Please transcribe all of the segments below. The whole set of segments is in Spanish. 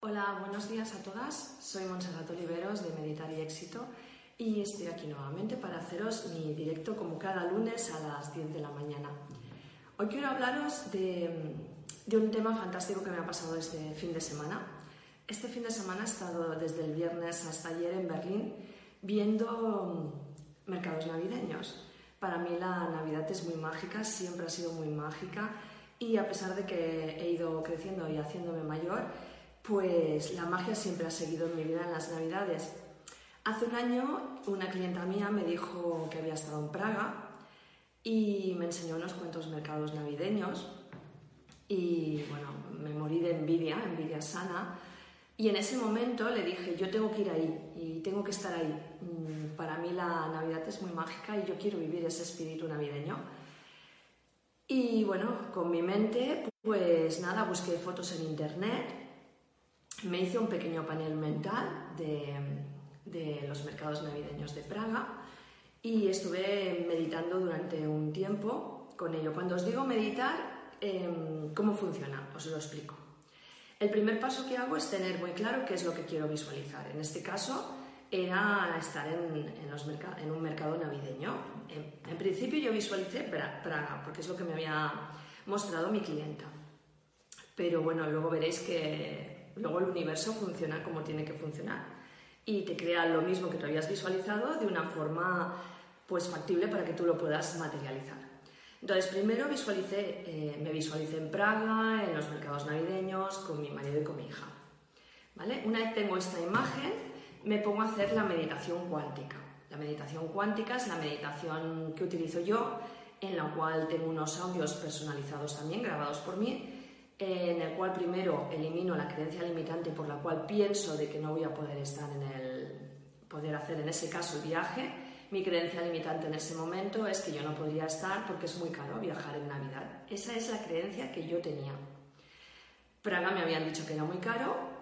Hola, buenos días a todas. Soy Montserrat Oliveros de Meditar y Éxito y estoy aquí nuevamente para haceros mi directo como cada lunes a las 10 de la mañana. Hoy quiero hablaros de, de un tema fantástico que me ha pasado este fin de semana. Este fin de semana he estado desde el viernes hasta ayer en Berlín viendo mercados navideños. Para mí la Navidad es muy mágica, siempre ha sido muy mágica y a pesar de que he ido creciendo y haciéndome mayor, pues la magia siempre ha seguido en mi vida en las Navidades. Hace un año una clienta mía me dijo que había estado en Praga y me enseñó unos cuantos mercados navideños y bueno, me morí de envidia, envidia sana. Y en ese momento le dije, yo tengo que ir ahí y tengo que estar ahí. Mm, para mí la Navidad es muy mágica y yo quiero vivir ese espíritu navideño. Y bueno, con mi mente, pues nada, busqué fotos en internet, me hice un pequeño panel mental de, los mercados navideños de Praga y estuve meditando durante un tiempo con ello. Cuando os digo meditar, em, ¿cómo funciona? Os lo explico. El primer paso que hago es tener muy claro qué es lo que quiero visualizar. En este caso, era estar en, en, un mercado navideño. En, principio yo visualicé Praga, porque es lo que me había mostrado mi clienta. Pero bueno, luego veréis que luego el universo funciona como tiene que funcionar y te crea lo mismo que tú habías visualizado de una forma pues factible para que tú lo puedas materializar. Entonces, primero visualicé, eh, me visualicé en Praga, en los mercados navideños, con mi marido y con mi hija. ¿Vale? Una vez tengo esta imagen, me pongo a hacer la meditación cuántica. La meditación cuántica es la meditación que utilizo yo, en la cual tengo unos audios personalizados también, grabados por mí, en el cual primero elimino la creencia limitante por la cual pienso de que no voy a poder estar en el poder hacer en ese caso el viaje. Mi creencia limitante en ese momento es que yo no podría estar porque es muy caro viajar en Navidad. Esa es la creencia que yo tenía. Praga me habían dicho que era muy caro,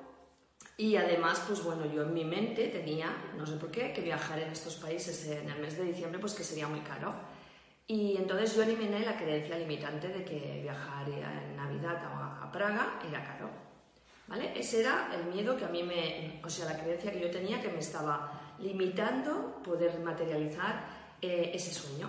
y además, pues bueno, yo en mi mente tenía, no sé por qué, que viajar en estos países en el mes de diciembre, pues que sería muy caro. Y entonces yo eliminé la creencia limitante de que viajar en Navidad a, Praga era caro. ¿Vale? Ese era el miedo que a mí me, o sea, la creencia que yo tenía que me estaba limitando poder materializar eh, ese sueño.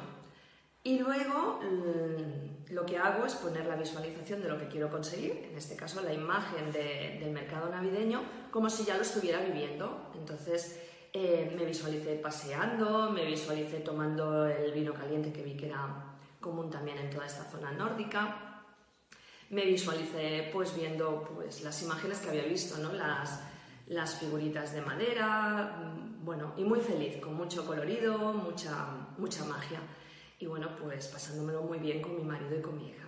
Y luego mm, lo que hago es poner la visualización de lo que quiero conseguir, en este caso la imagen del mercado navideño, como si ya lo estuviera viviendo. Entonces eh, me visualicé paseando, me visualicé tomando el vino caliente que vi que era común también en toda esta zona nórdica. Me visualicé pues viendo pues, las imágenes que había visto, ¿no? las, las figuritas de madera, mm, bueno, y muy feliz, con mucho colorido, mucha, mucha magia y bueno, pues pasándomelo muy bien con mi marido y con mi hija.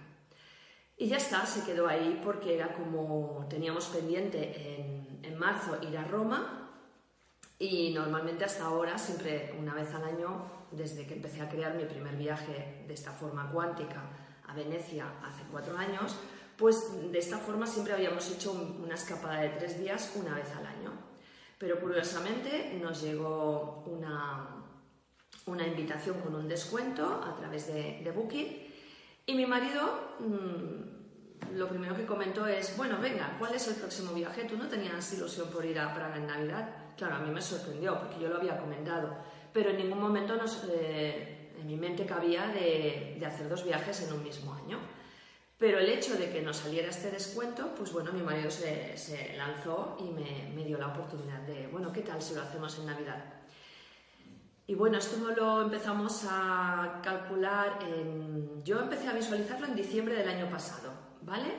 Y ya está, se quedó ahí porque era como teníamos pendiente en, marzo ir a Roma y normalmente hasta ahora, siempre una vez al año, desde que empecé a crear mi primer viaje de esta forma cuántica a Venecia hace cuatro años, pues de esta forma siempre habíamos hecho una escapada de tres días una vez al año. Pero curiosamente nos llegó una, una invitación con un descuento a través de, Booking y mi marido mm, lo primero que comentó es, bueno, venga, ¿cuál es el próximo viaje? ¿Tú no tenías ilusión por ir a Praga en Navidad? Claro, a mí me sorprendió porque yo lo había comentado, pero en ningún momento eh, en mi mente cabía de, hacer dos viajes en un mismo año. Pero el hecho de que nos saliera este descuento, pues bueno, mi marido se, lanzó y me, me, dio la oportunidad de, bueno, ¿qué tal si lo hacemos en Navidad? Y bueno, esto lo empezamos a calcular. Yo empecé a visualizarlo en diciembre del año pasado, ¿vale?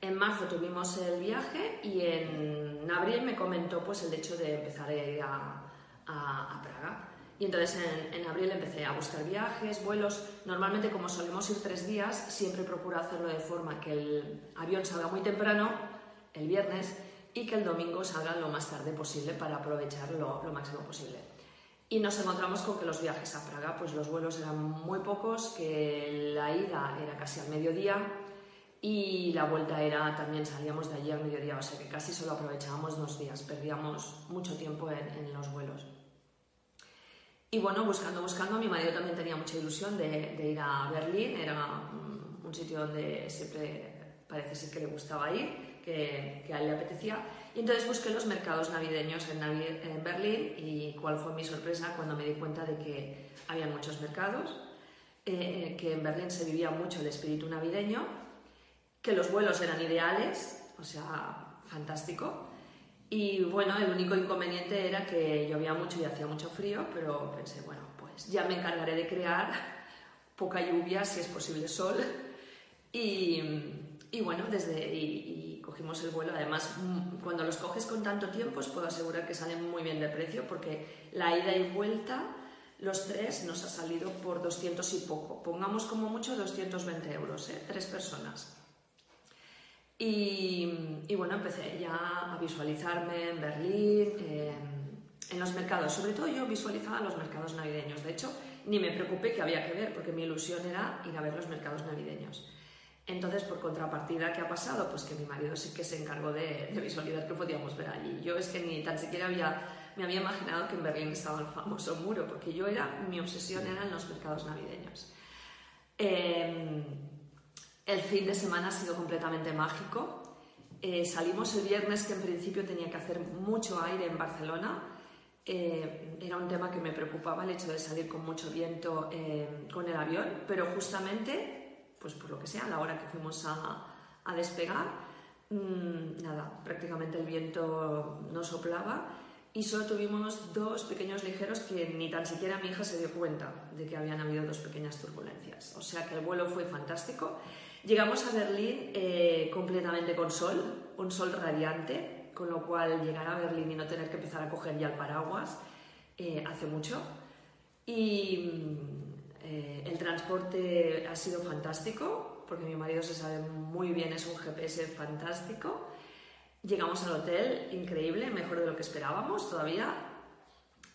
En marzo tuvimos el viaje y en abril me comentó pues el hecho de empezar a ir a, Praga. Y entonces en, abril empecé a buscar viajes, vuelos. Normalmente como solemos ir tres días, siempre procuro hacerlo de forma que el avión salga muy temprano, el viernes, y que el domingo salgan lo más tarde posible para aprovecharlo lo máximo posible. Y nos encontramos con que los viajes a Praga, pues los vuelos eran muy pocos, que la ida era casi al mediodía y la vuelta era también salíamos de allí al mediodía, o sea que casi solo aprovechábamos dos días, perdíamos mucho tiempo en, los vuelos. Y bueno, buscando, buscando, mi marido también tenía mucha ilusión de, ir a Berlín, era un sitio donde siempre parece ser que le gustaba ir que, a él le apetecía. Y entonces busqué los mercados navideños en, en, Berlín y cuál fue mi sorpresa cuando me di cuenta de que había muchos mercados, eh, que en Berlín se vivía mucho el espíritu navideño, que los vuelos eran ideales, o sea, fantástico. Y bueno, el único inconveniente era que llovía mucho y hacía mucho frío, pero pensé, bueno, pues ya me encargaré de crear poca lluvia, si es posible sol. Y, y bueno, desde y, cogimos el vuelo. Además, mm, cuando los coges con tanto tiempo, os puedo asegurar que salen muy bien de precio, porque la ida y vuelta, los tres, nos ha salido por 200 y poco. Pongamos como mucho 220 euros, ¿eh? tres personas. Y, y, bueno, empecé ya a visualizarme en Berlín, en los mercados. Sobre todo yo visualizaba los mercados navideños. De hecho, ni me preocupé que había que ver, porque mi ilusión era ir a ver los mercados navideños. Entonces, por contrapartida, ¿qué ha pasado? Pues que mi marido sí que se encargó de, visualizar que podíamos ver allí. Yo es que ni tan siquiera había, me había imaginado que en Berlín estaba el famoso muro, porque yo era, mi obsesión eran los mercados navideños. Em, el fin de semana ha sido completamente mágico. Eh, salimos el viernes, que en principio tenía que hacer mucho aire en Barcelona. Eh, era un tema que me preocupaba el hecho de salir con mucho viento eh, con el avión, pero justamente pues por lo que sea, a la hora que fuimos a, despegar, mm, nada, prácticamente el viento no soplaba y solo tuvimos dos pequeños ligeros que ni tan siquiera mi hija se dio cuenta de que habían habido dos pequeñas turbulencias. O sea que el vuelo fue fantástico. Llegamos a Berlín eh, completamente con sol, un sol radiante, con lo cual llegar a Berlín y no tener que empezar a coger ya el paraguas eh, hace mucho. Y eh, el transporte ha sido fantástico, porque mi marido se sabe muy bien, es un GPS fantástico. Llegamos al hotel, increíble, mejor de lo que esperábamos todavía.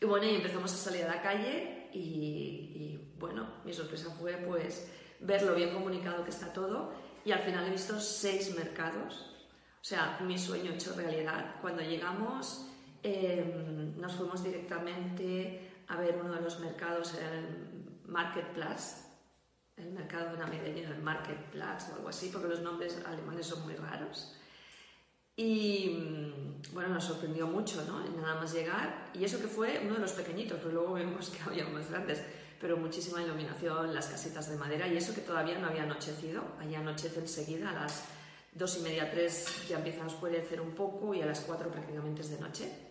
Y bueno, y empezamos a salir a la calle y, bueno, mi sorpresa fue pues ver lo bien comunicado que está todo y al final he visto seis mercados. O sea, mi sueño hecho realidad. Cuando llegamos em, nos fuimos directamente a ver uno de los mercados, el Marketplace, el mercado navideño del Marketplace o algo así, porque los nombres alemanes son muy raros. Y mm, bueno, nos sorprendió mucho, ¿no? Nada más llegar, y eso que fue uno de los pequeñitos, pero luego vimos que había más grandes, pero muchísima iluminación, las casitas de madera, y eso que todavía no había anochecido, ahí anochece enseguida, a las dos y media, tres ya empieza a oscurecer un poco, y a las cuatro prácticamente es de noche.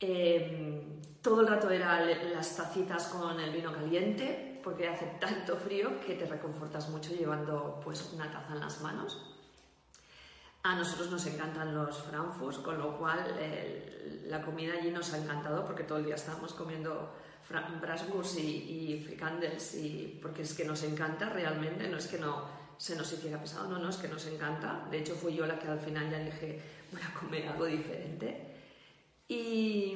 Em, todo el rato eran las tacitas con el vino caliente, porque hace tanto frío que te reconfortas mucho llevando pues, una taza en las manos. A nosotros nos encantan los frankfurts, con lo cual la comida allí nos ha encantado porque todo el día estábamos comiendo Brasburgs y, y fricandels, y, porque es que nos encanta realmente, no es que no se nos hiciera pesado, no, no, es que nos encanta. De hecho, fui yo la que al final ya dije, voy a comer algo diferente. Y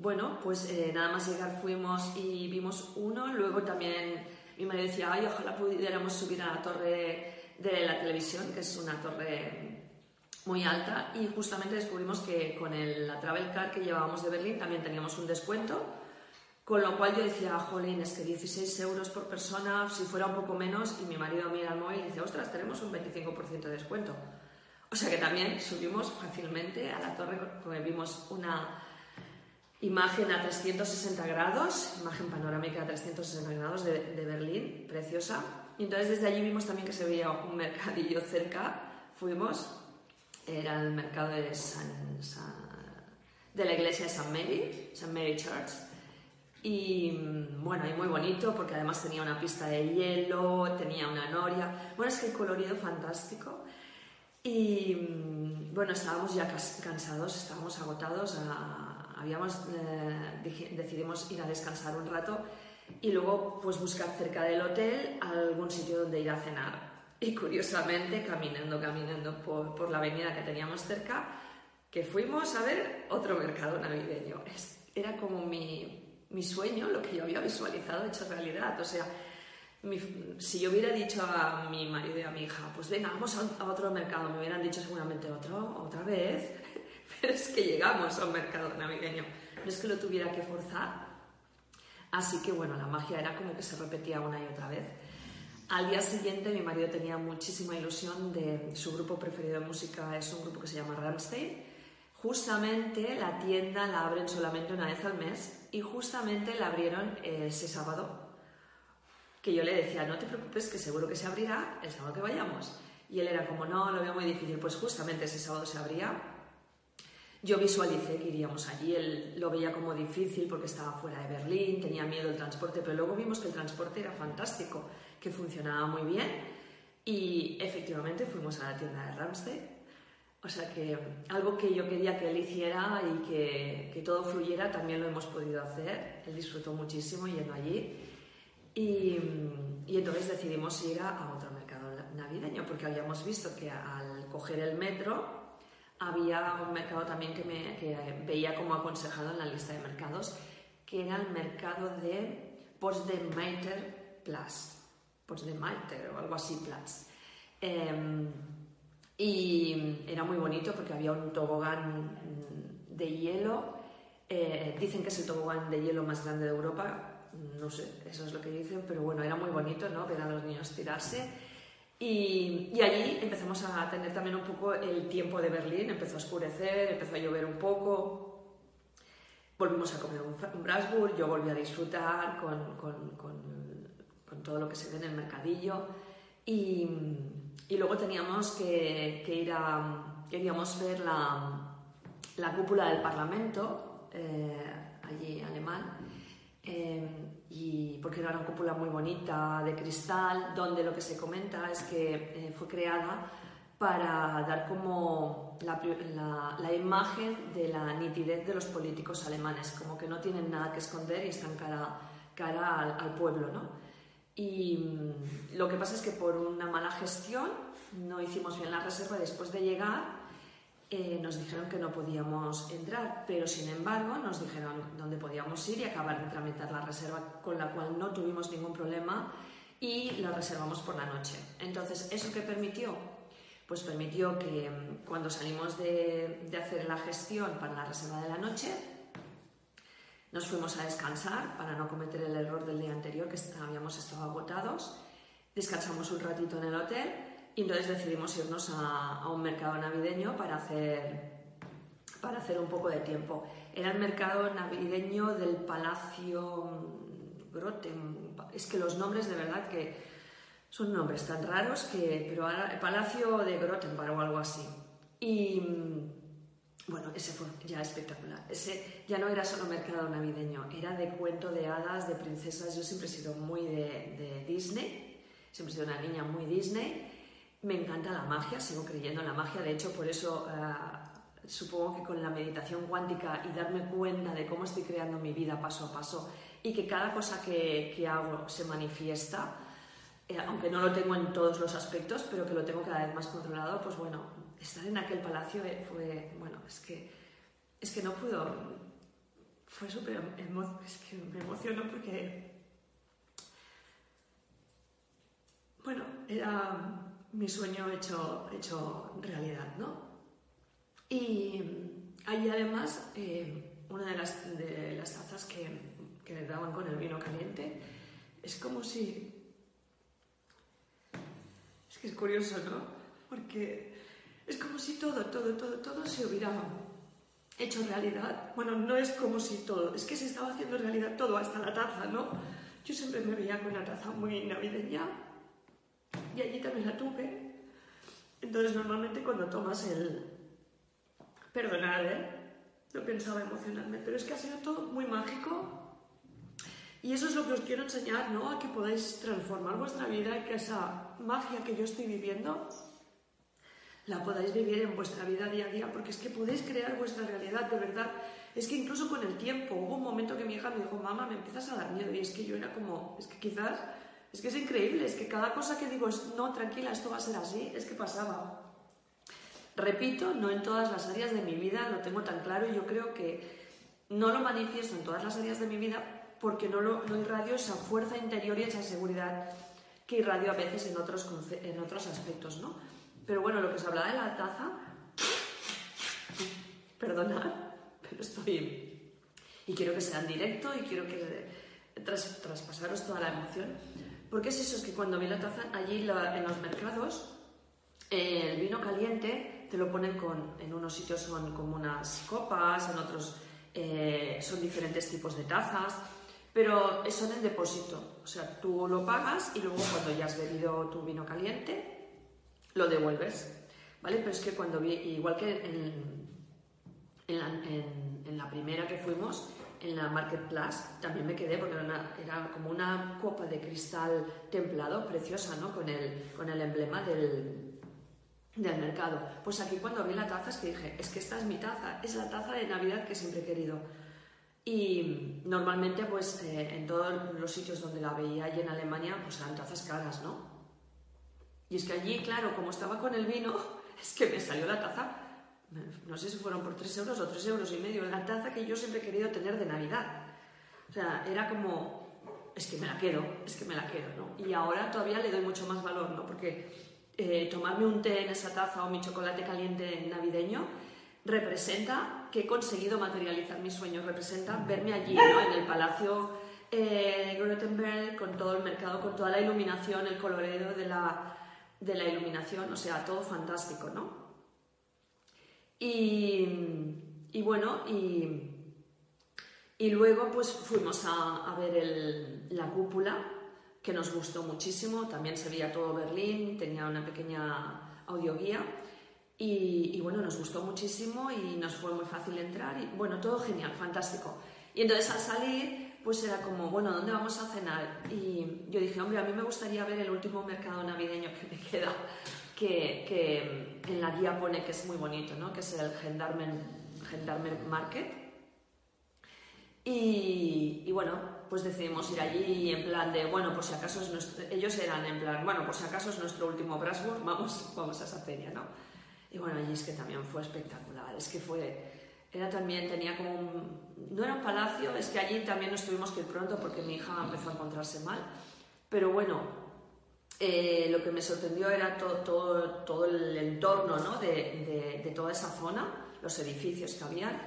bueno, pues eh, nada más llegar fuimos y vimos uno, luego también mi madre decía, ay, ojalá pudiéramos subir a la torre de la televisión, que es una torre muy alta, y justamente descubrimos que con el, la Travel Card que llevábamos de Berlín también teníamos un descuento, con lo cual yo decía, jolín, es que 16 euros por persona, si fuera un poco menos, y mi marido mira el móvil y dice, ostras, tenemos un 25% de descuento. O sea que también subimos fácilmente a la torre, porque vimos una imagen a 360 grados, imagen panorámica a 360 grados de, Berlín, preciosa. Y entonces desde allí vimos también que se veía un mercadillo cerca. Fuimos, era el mercado de, de la iglesia de San Mary, San Mary Church. Y bueno, y muy bonito porque además tenía una pista de hielo, tenía una noria. Bueno, es que el colorido fantástico. Y mm, bueno, estábamos ya cansados, estábamos agotados, habíamos, eh, decidimos ir a descansar un rato y luego pues buscar cerca del hotel algún sitio donde ir a cenar. Y curiosamente, caminando, caminando por, por la avenida que teníamos cerca, que fuimos a ver otro mercado navideño. Era como mi, mi sueño, lo que yo había visualizado hecho realidad. O sea, si yo hubiera dicho a mi marido y a mi hija, pues venga, vamos a, otro mercado, me hubieran dicho seguramente otro, otra vez, pero es que llegamos a un mercado navideño, no es que lo tuviera que forzar. Así que bueno, la magia era como que se repetía una y otra vez. Al día siguiente mi marido tenía muchísima ilusión de su grupo preferido de música, es un grupo que se llama Rammstein. Justamente la tienda la abren solamente una vez al mes y justamente la abrieron ese sábado que yo le decía, no te preocupes, que seguro que se abrirá el sábado que vayamos. Y él era como, no, lo veo muy difícil. Pues justamente ese sábado se abría. Yo visualicé que iríamos allí, él lo veía como difícil porque estaba fuera de Berlín, tenía miedo del transporte, pero luego vimos que el transporte era fantástico, que funcionaba muy bien y efectivamente fuimos a la tienda de Ramsey. O sea que algo que yo quería que él hiciera y que, que todo fluyera también lo hemos podido hacer. Él disfrutó muchísimo yendo allí y, entonces decidimos ir a, otro mercado navideño porque habíamos visto que al coger el metro había un mercado también que, me, veía como aconsejado en la lista de mercados, que era el mercado de Potsdamer Platz, Potsdamer o algo así Platz. Em, y era muy bonito porque había un tobogán de hielo. Eh, dicen que es el tobogán de hielo más grande de Europa no sé, eso es lo que dicen, pero bueno, era muy bonito, ¿no? Ver a los niños tirarse. Y, y, allí empezamos a tener también un poco el tiempo de Berlín, empezó a oscurecer, empezó a llover un poco, volvimos a comer un, un yo volví a disfrutar con, con, todo lo que se ve en el mercadillo y, y luego teníamos que, que, ir a, queríamos ver la, la cúpula del Parlamento, eh, allí alemán, Em, y porque era una cúpula muy bonita de cristal, donde lo que se comenta es que eh, fue creada para dar como la, la, imagen de la nitidez de los políticos alemanes, como que no tienen nada que esconder y están cara, cara al, al pueblo. ¿no? Y mm, lo que pasa es que por una mala gestión no hicimos bien la reserva después de llegar eh, nos dijeron que no podíamos entrar, pero sin embargo nos dijeron dónde podíamos ir y acabar de tramitar la reserva, con la cual no tuvimos ningún problema y la reservamos por la noche. Entonces, ¿eso qué permitió? Pues permitió que mm, cuando salimos de, de hacer la gestión para la reserva de la noche, nos fuimos a descansar para no cometer el error del día anterior, que habíamos estado agotados. Descansamos un ratito en el hotel y entonces decidimos irnos a, un mercado navideño para hacer, para hacer un poco de tiempo. Era el mercado navideño del Palacio Groten. Es que los nombres de verdad que son nombres tan raros que... Pero ahora, Palacio de Grotenbar o algo así. Y bueno, ese fue ya espectacular. Ese ya no era solo mercado navideño, era de cuento de hadas, de princesas. Yo siempre he sido muy de, de Disney, siempre he sido una niña muy Disney me encanta la magia, sigo creyendo en la magia, de hecho por eso eh, supongo que con la meditación cuántica y darme cuenta de cómo estoy creando mi vida paso a paso y que cada cosa que, que hago se manifiesta, eh, aunque no lo tengo en todos los aspectos, pero que lo tengo cada vez más controlado, pues bueno, estar en aquel palacio fue, bueno, es que, es que no pudo, fue súper, es que me emocionó porque, bueno, era mi sueño hecho, realidad, ¿no? Y ahí además eh, una de las, de las tazas que, que daban con el vino caliente es como si... Es que es curioso, ¿no? Porque es como si todo, todo, todo, todo se hubiera hecho realidad. Bueno, no es como si todo, es que se estaba haciendo realidad todo, hasta la taza, ¿no? Yo siempre me veía con una taza muy navideña y allí también la tuve. Entonces, normalmente cuando tomas el... Perdonad, ¿eh? No pensaba emocionarme, pero es que ha sido todo muy mágico. Y eso es lo que os quiero enseñar, ¿no? A que podáis transformar vuestra vida y que esa magia que yo estoy viviendo la podáis vivir en vuestra vida día a día, porque es que podéis crear vuestra realidad, de verdad. Es que incluso con el tiempo, hubo un momento que mi hija me dijo, mamá, me empiezas a dar miedo, y es que yo era como, es que quizás es que es increíble, es que cada cosa que digo es, no, tranquila, esto va a ser así, es que pasaba. Repito, no en todas las áreas de mi vida lo tengo tan claro y yo creo que no lo manifiesto en todas las áreas de mi vida porque no, lo, irradio esa fuerza interior y esa seguridad que irradio a veces en otros, en otros aspectos, ¿no? Pero bueno, lo que se hablaba de la taza, perdonad, pero estoy... Y quiero que sea en directo y quiero que tras, traspasaros toda la emoción. Porque es eso, es que cuando vi la taza, allí en los mercados, el vino caliente te lo ponen con, en unos sitios son como unas copas, en otros eh, son diferentes tipos de tazas, pero son en depósito. O sea, tú lo pagas y luego cuando ya has bebido tu vino caliente, lo devuelves. ¿Vale? Pero es que cuando vi, igual que en, en, la, primera que fuimos, en la Market Plus, también me quedé porque era, era, como una copa de cristal templado, preciosa, ¿no? Con el, con el emblema del, del mercado. Pues aquí cuando vi la taza es que dije, es que esta es mi taza, es la taza de Navidad que siempre he querido. Y normalmente, pues eh, en todos los sitios donde la veía allí en Alemania, pues eran tazas caras, ¿no? Y es que allí, claro, como estaba con el vino, es que me salió la taza, no sé si fueron por 3 euros o 3 euros y medio, la taza que yo siempre he querido tener de Navidad. O sea, era como, es que me la quedo, es que me la quedo, ¿no? Y ahora todavía le doy mucho más valor, ¿no? Porque eh, tomarme un té en esa taza o mi chocolate caliente navideño representa que he conseguido materializar mis sueños, representa verme allí, ¿no? en el Palacio eh, con todo el mercado, con toda la iluminación, el colorido de la, de la iluminación, o sea, todo fantástico, ¿no? Y, y bueno, y, y, luego pues fuimos a, ver la cúpula, que nos gustó muchísimo, también se veía todo Berlín, tenía una pequeña audioguía y, bueno, nos gustó muchísimo y nos fue muy fácil entrar y bueno, todo genial, fantástico. Y entonces al salir, pues era como, bueno, ¿dónde vamos a cenar? Y yo dije, hombre, a mí me gustaría ver el último mercado navideño que me queda, que, que en la guía pone que es muy bonito, ¿no? Que es el Gendarmen, Gendarmen Market. Y, y, bueno, pues decidimos ir allí en plan de, bueno, por si acaso es nuestro, ellos eran en plan, bueno, por si acaso es nuestro último Brasburg, vamos, vamos a esa feria, ¿no? Y bueno, allí es que también fue espectacular, es que fue, era también, tenía como un, no era un palacio, es que allí también nos tuvimos que ir pronto porque mi hija empezó a encontrarse mal, pero bueno, eh, lo que me sorprendió era todo, todo, todo el entorno ¿no? de, de, de, toda esa zona, los edificios que habían.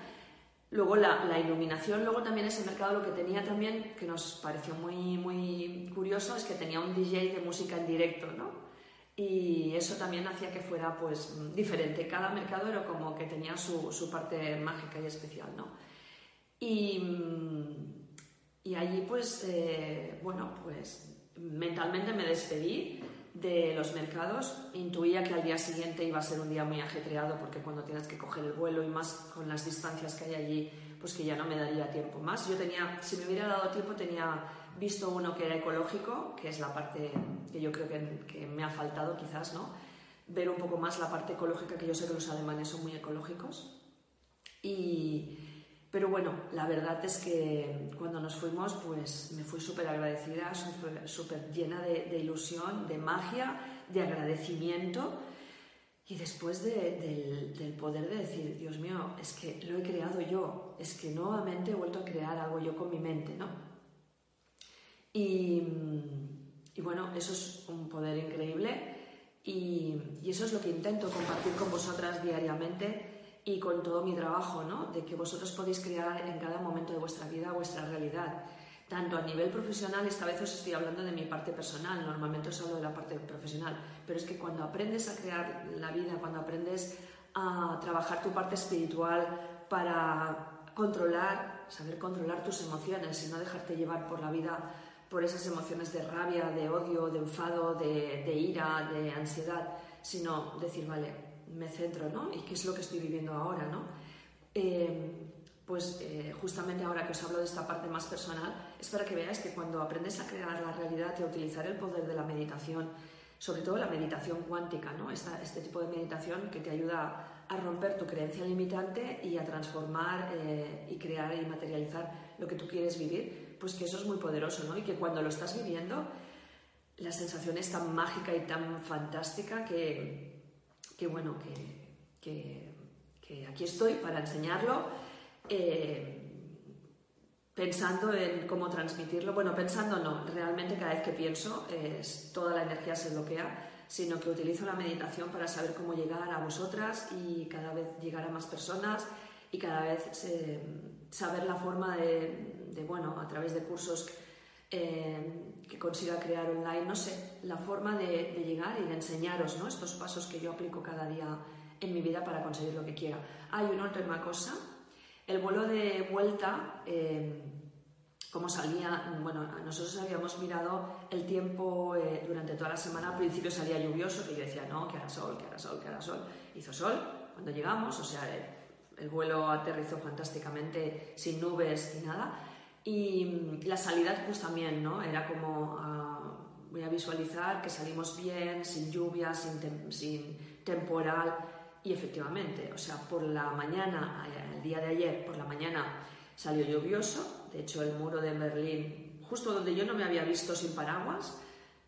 Luego la, la, iluminación, luego también ese mercado lo que tenía también, que nos pareció muy, muy curioso, es que tenía un DJ de música en directo, ¿no? y eso también hacía que fuera pues diferente. Cada mercado era como que tenía su, su parte mágica y especial, ¿no? Y, y allí pues, eh, bueno, pues mentalmente me despedí de los mercados, intuía que al día siguiente iba a ser un día muy ajetreado porque cuando tienes que coger el vuelo y más con las distancias que hay allí, pues que ya no me daría tiempo más. Yo tenía, si me hubiera dado tiempo, tenía visto uno que era ecológico, que es la parte que yo creo que, que, me ha faltado quizás, ¿no? Ver un poco más la parte ecológica, que yo sé que los alemanes son muy ecológicos. Y, pero bueno, la verdad es que cuando nos fuimos, pues me fui súper agradecida, súper llena de, de, ilusión, de magia, de agradecimiento. Y después de, del, poder de decir, Dios mío, es que lo he creado yo, es que nuevamente he vuelto a crear algo yo con mi mente, ¿no? Y, y bueno, eso es un poder increíble y, y, eso es lo que intento compartir con vosotras diariamente y con todo mi trabajo, ¿no? De que vosotros podéis crear en cada momento de vuestra vida vuestra realidad. Tanto a nivel profesional, esta vez os estoy hablando de mi parte personal, normalmente os hablo de la parte profesional, pero es que cuando aprendes a crear la vida, cuando aprendes a trabajar tu parte espiritual para controlar, saber controlar tus emociones y no dejarte llevar por la vida por esas emociones de rabia, de odio, de enfado, de, ira, de ansiedad, sino decir, vale, me centro, ¿no? ¿Y qué es lo que estoy viviendo ahora, ¿no? Eh, pues eh, justamente ahora que os hablo de esta parte más personal, es para que veáis que cuando aprendes a crear la realidad y a utilizar el poder de la meditación, sobre todo la meditación cuántica, ¿no? Esta, este tipo de meditación que te ayuda a romper tu creencia limitante y a transformar eh, y crear y materializar lo que tú quieres vivir, pues que eso es muy poderoso, ¿no? Y que cuando lo estás viviendo, la sensación es tan mágica y tan fantástica que, que bueno, que, que, aquí estoy para enseñarlo, eh, pensando en cómo transmitirlo. Bueno, pensando no, realmente cada vez que pienso es, toda la energía se bloquea, sino que utilizo la meditación para saber cómo llegar a vosotras y cada vez llegar a más personas y cada vez eh, saber la forma de, bueno, a través de cursos eh, que consiga crear online, no sé, la forma de, llegar y de enseñaros ¿no? estos pasos que yo aplico cada día en mi vida para conseguir lo que quiera. Hay una última cosa, el vuelo de vuelta, eh, como salía, bueno, nosotros habíamos mirado el tiempo eh, durante toda la semana, al principio salía lluvioso, que yo decía, no, que hará sol, que hará sol, que hará sol. Hizo sol cuando llegamos, o sea, el vuelo aterrizó fantásticamente sin nubes ni nada. Y mm, la salida pues también, ¿no? Era como, ah, voy a visualizar que salimos bien, sin lluvia, sin, sin temporal. Y efectivamente, o sea, por la mañana, eh, el día de ayer, por la mañana salió lluvioso. De hecho, el muro de Berlín, justo donde yo no me había visto sin paraguas,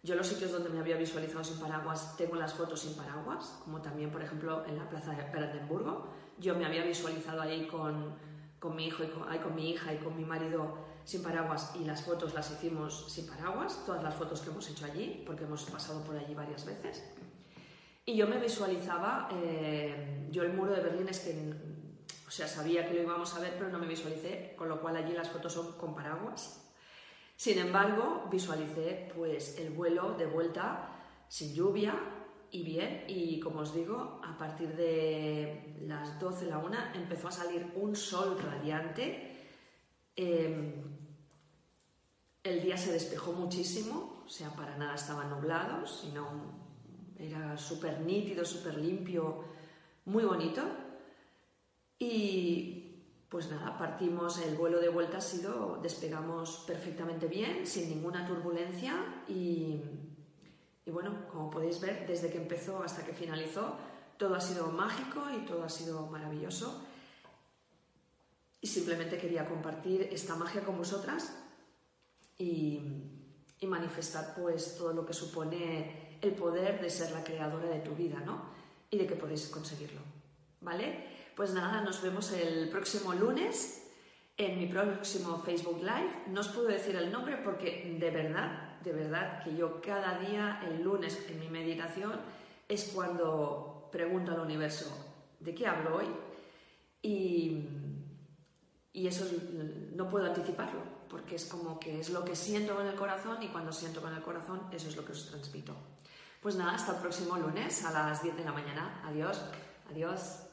yo los sitios donde me había visualizado sin paraguas tengo las fotos sin paraguas, como también, por ejemplo, en la plaza de Brandenburgo. Yo me había visualizado ahí con, con mi hijo y con, con mi hija y con mi marido sin paraguas y las fotos las hicimos sin paraguas, todas las fotos que hemos hecho allí, porque hemos pasado por allí varias veces. Y yo me visualizaba, eh, yo el muro de Berlín es que, o sea, sabía que lo íbamos a ver, pero no me visualicé, con lo cual allí las fotos son con paraguas. Sin embargo, visualicé pues el vuelo de vuelta sin lluvia y bien, y como os digo, a partir de las 12, la 1, empezó a salir un sol radiante. Eh, el día se despejó muchísimo, o sea, para nada estaba nublado, sino era súper nítido, súper limpio, muy bonito. Y pues nada, partimos, el vuelo de vuelta ha sido, despegamos perfectamente bien, sin ninguna turbulencia y bueno, como podéis ver, desde que empezó hasta que finalizó, todo ha sido mágico y todo ha sido maravilloso. Y simplemente quería compartir esta magia con vosotras y, manifestar pues todo lo que supone el poder de ser la creadora de tu vida, ¿no? Y de que podéis conseguirlo, ¿vale? Pues nada, nos vemos el próximo lunes en mi próximo Facebook Live. No os puedo decir el nombre porque de verdad, de verdad que yo cada día, el lunes en mi meditación, es cuando pregunto al universo, ¿de qué hablo hoy? Y, y eso no puedo anticiparlo porque es como que es lo que siento con el corazón y cuando siento con el corazón eso es lo que os transmito. Pues nada, hasta el próximo lunes a las 10 de la mañana. Adiós, adiós.